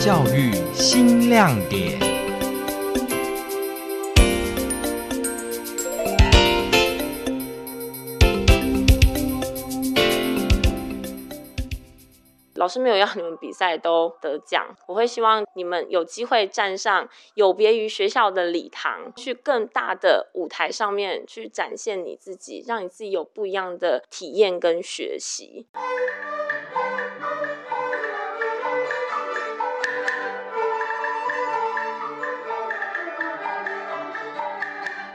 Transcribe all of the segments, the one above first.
教育新亮点。老师没有要你们比赛都得奖，我会希望你们有机会站上有别于学校的礼堂，去更大的舞台上面去展现你自己，让你自己有不一样的体验跟学习。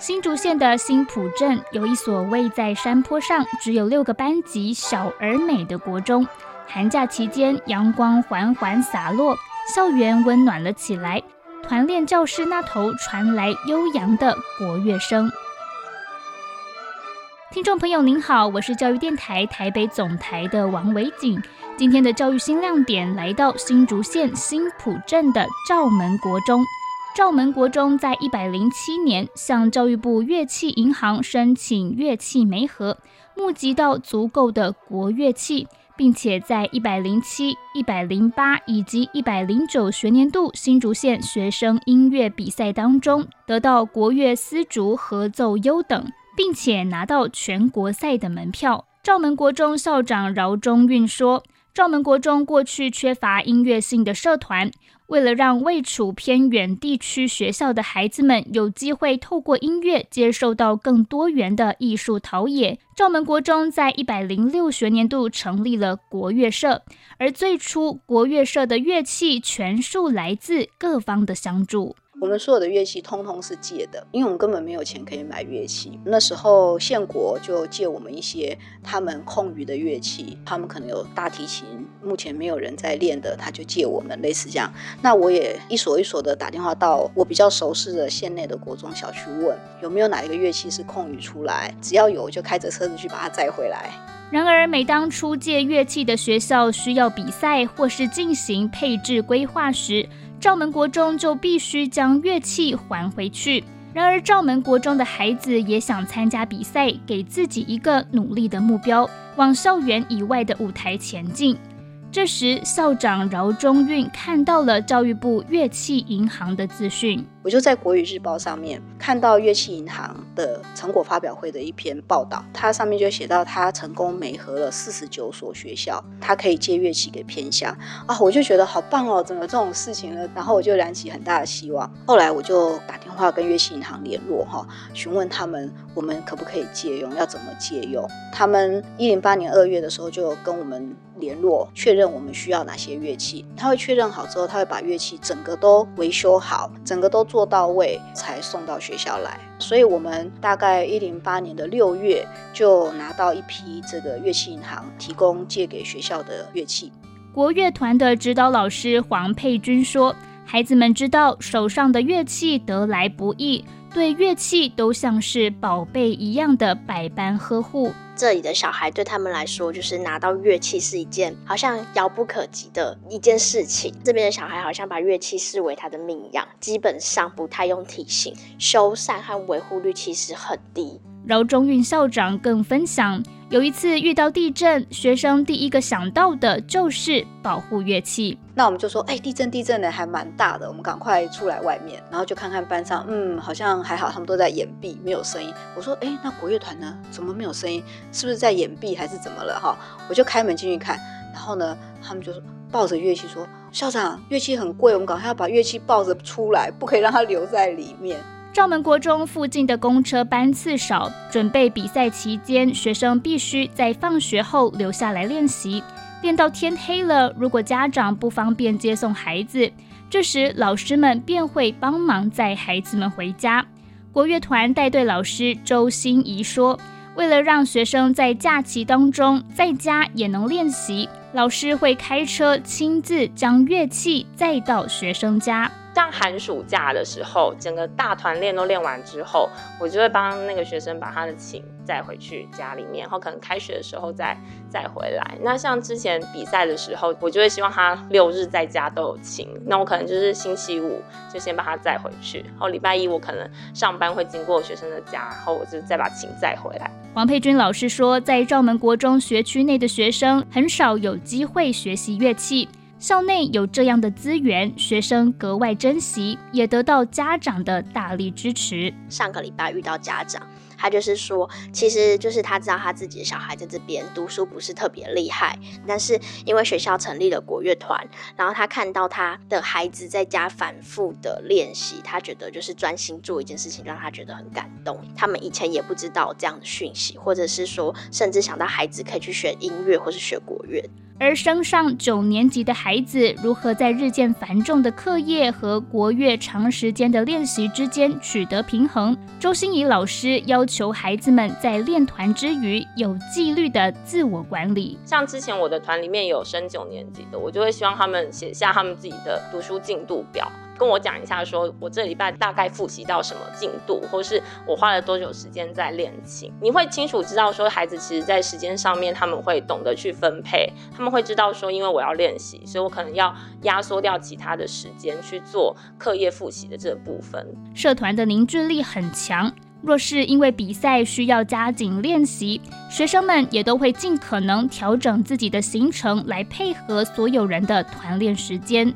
新竹县的新浦镇有一所位在山坡上、只有六个班级、小而美的国中。寒假期间，阳光缓缓洒落，校园温暖了起来。团练教室那头传来悠扬的国乐声。听众朋友您好，我是教育电台台北总台的王维景。今天的教育新亮点来到新竹县新浦镇的照门国中。赵门国中在一百零七年向教育部乐器银行申请乐器媒合，募集到足够的国乐器，并且在一百零七、一百零八以及一百零九学年度新竹县学生音乐比赛当中，得到国乐丝竹合奏优等，并且拿到全国赛的门票。赵门国中校长饶中运说：“赵门国中过去缺乏音乐性的社团。”为了让位处偏远地区学校的孩子们有机会透过音乐接受到更多元的艺术陶冶，赵门国中在一百零六学年度成立了国乐社，而最初国乐社的乐器全数来自各方的相助。我们所有的乐器通通是借的，因为我们根本没有钱可以买乐器。那时候县国就借我们一些他们空余的乐器，他们可能有大提琴，目前没有人在练的，他就借我们，类似这样。那我也一所一所的打电话到我比较熟悉的县内的国中小去问，有没有哪一个乐器是空余出来，只要有就开着车子去把它载回来。然而，每当出借乐器的学校需要比赛或是进行配置规划时，赵门国中就必须将乐器还回去。然而，赵门国中的孩子也想参加比赛，给自己一个努力的目标，往校园以外的舞台前进。这时，校长饶中运看到了教育部乐器银行的资讯。我就在国语日报上面看到乐器银行的成果发表会的一篇报道，它上面就写到他成功媒合了四十九所学校，他可以借乐器给偏乡啊，我就觉得好棒哦，怎么这种事情呢？然后我就燃起很大的希望。后来我就打电话跟乐器银行联络哈，询问他们我们可不可以借用，要怎么借用。他们一零八年二月的时候就跟我们联络，确认我们需要哪些乐器。他会确认好之后，他会把乐器整个都维修好，整个都。做到位才送到学校来，所以我们大概一零八年的六月就拿到一批这个乐器银行提供借给学校的乐器。国乐团的指导老师黄佩君说：“孩子们知道手上的乐器得来不易，对乐器都像是宝贝一样的百般呵护。”这里的小孩对他们来说，就是拿到乐器是一件好像遥不可及的一件事情。这边的小孩好像把乐器视为他的命一样，基本上不太用提醒，修缮和维护率其实很低。饶中运校长更分享，有一次遇到地震，学生第一个想到的就是保护乐器。那我们就说，哎，地震地震的还蛮大的，我们赶快出来外面，然后就看看班上，嗯，好像还好，他们都在掩蔽，没有声音。我说，哎，那国乐团呢？怎么没有声音？是不是在掩蔽还是怎么了？哈，我就开门进去看，然后呢，他们就抱着乐器说，校长，乐器很贵，我们赶快要把乐器抱着出来，不可以让它留在里面。赵门国中附近的公车班次少，准备比赛期间，学生必须在放学后留下来练习，练到天黑了。如果家长不方便接送孩子，这时老师们便会帮忙载孩子们回家。国乐团带队老师周心怡说：“为了让学生在假期当中在家也能练习，老师会开车亲自将乐器载到学生家。”像寒暑假的时候，整个大团练都练完之后，我就会帮那个学生把他的琴带回去家里面，然后可能开学的时候再再回来。那像之前比赛的时候，我就会希望他六日在家都有琴，那我可能就是星期五就先把他载回去，然后礼拜一我可能上班会经过学生的家，然后我就再把琴载回来。王佩君老师说，在赵门国中学区内的学生很少有机会学习乐器。校内有这样的资源，学生格外珍惜，也得到家长的大力支持。上个礼拜遇到家长。他就是说，其实就是他知道他自己的小孩在这边读书不是特别厉害，但是因为学校成立了国乐团，然后他看到他的孩子在家反复的练习，他觉得就是专心做一件事情，让他觉得很感动。他们以前也不知道这样的讯息，或者是说，甚至想到孩子可以去学音乐或是学国乐。而升上九年级的孩子，如何在日渐繁重的课业和国乐长时间的练习之间取得平衡？周心怡老师要求孩子们在练团之余有纪律的自我管理。像之前我的团里面有升九年级的，我就会希望他们写下他们自己的读书进度表。跟我讲一下，说我这礼拜大概复习到什么进度，或是我花了多久时间在练琴。你会清楚知道说，孩子其实在时间上面他们会懂得去分配，他们会知道说，因为我要练习，所以我可能要压缩掉其他的时间去做课业复习的这部分。社团的凝聚力很强，若是因为比赛需要加紧练习，学生们也都会尽可能调整自己的行程来配合所有人的团练时间。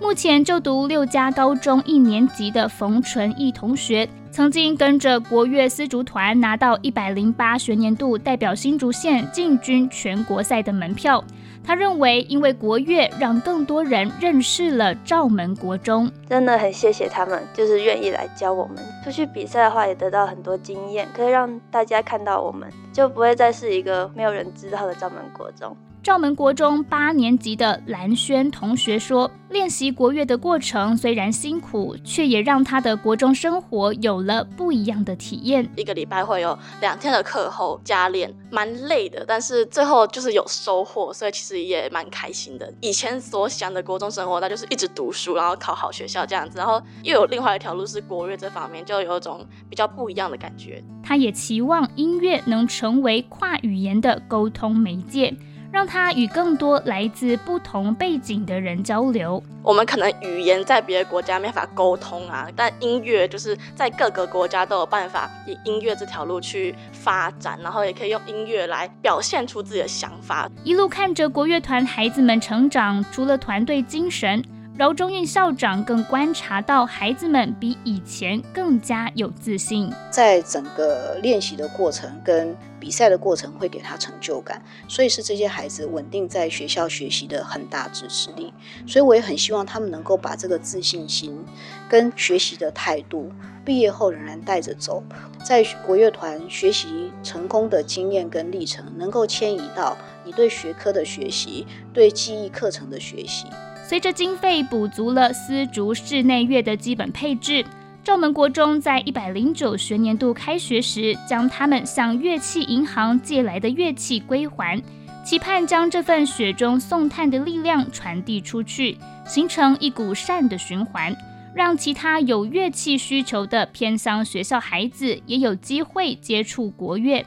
目前就读六家高中一年级的冯纯义同学，曾经跟着国乐丝竹团拿到一百零八学年度代表新竹县进军全国赛的门票。他认为，因为国乐让更多人认识了赵门国中，真的很谢谢他们，就是愿意来教我们。出去比赛的话，也得到很多经验，可以让大家看到我们，就不会再是一个没有人知道的赵门国中。赵门国中八年级的蓝轩同学说：“练习国乐的过程虽然辛苦，却也让他的国中生活有了不一样的体验。一个礼拜会有两天的课后加练，蛮累的，但是最后就是有收获，所以其实也蛮开心的。以前所想的国中生活，那就是一直读书，然后考好学校这样子，然后又有另外一条路是国乐这方面，就有一种比较不一样的感觉。他也期望音乐能成为跨语言的沟通媒介。”让他与更多来自不同背景的人交流。我们可能语言在别的国家没法沟通啊，但音乐就是在各个国家都有办法以音乐这条路去发展，然后也可以用音乐来表现出自己的想法。一路看着国乐团孩子们成长，除了团队精神。饶中运校长更观察到，孩子们比以前更加有自信。在整个练习的过程跟比赛的过程，会给他成就感，所以是这些孩子稳定在学校学习的很大支持力。所以我也很希望他们能够把这个自信心跟学习的态度，毕业后仍然带着走，在国乐团学习成功的经验跟历程，能够迁移到你对学科的学习，对记忆课程的学习。随着经费补足了丝竹室内乐的基本配置，赵门国中在一百零九学年度开学时，将他们向乐器银行借来的乐器归还，期盼将这份雪中送炭的力量传递出去，形成一股善的循环，让其他有乐器需求的偏乡学校孩子也有机会接触国乐。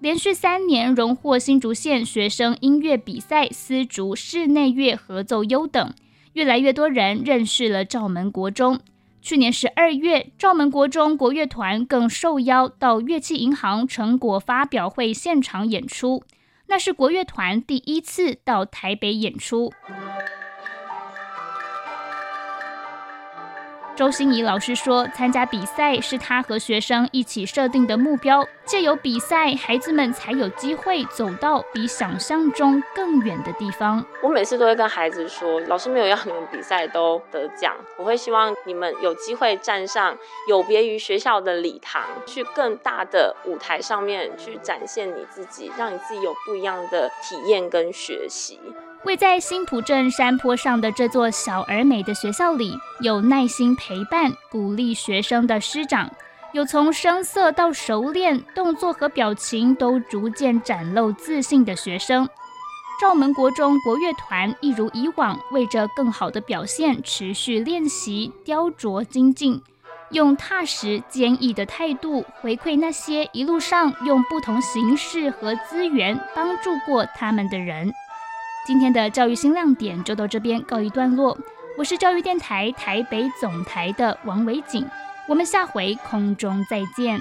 连续三年荣获新竹县学生音乐比赛丝竹室内乐合奏优等，越来越多人认识了赵门国中。去年十二月，赵门国中国乐团更受邀到乐器银行成果发表会现场演出，那是国乐团第一次到台北演出。周心怡老师说：“参加比赛是他和学生一起设定的目标，借由比赛，孩子们才有机会走到比想象中更远的地方。”我每次都会跟孩子说：“老师没有要你们比赛都得奖，我会希望你们有机会站上有别于学校的礼堂，去更大的舞台上面去展现你自己，让你自己有不一样的体验跟学习。”位在新浦镇山坡上的这座小而美的学校里，有耐心陪伴、鼓励学生的师长，有从声色到熟练、动作和表情都逐渐展露自信的学生。赵门国中国乐团一如以往，为着更好的表现，持续练习、雕琢、精进，用踏实、坚毅的态度回馈那些一路上用不同形式和资源帮助过他们的人。今天的教育新亮点就到这边告一段落。我是教育电台台北总台的王维景，我们下回空中再见。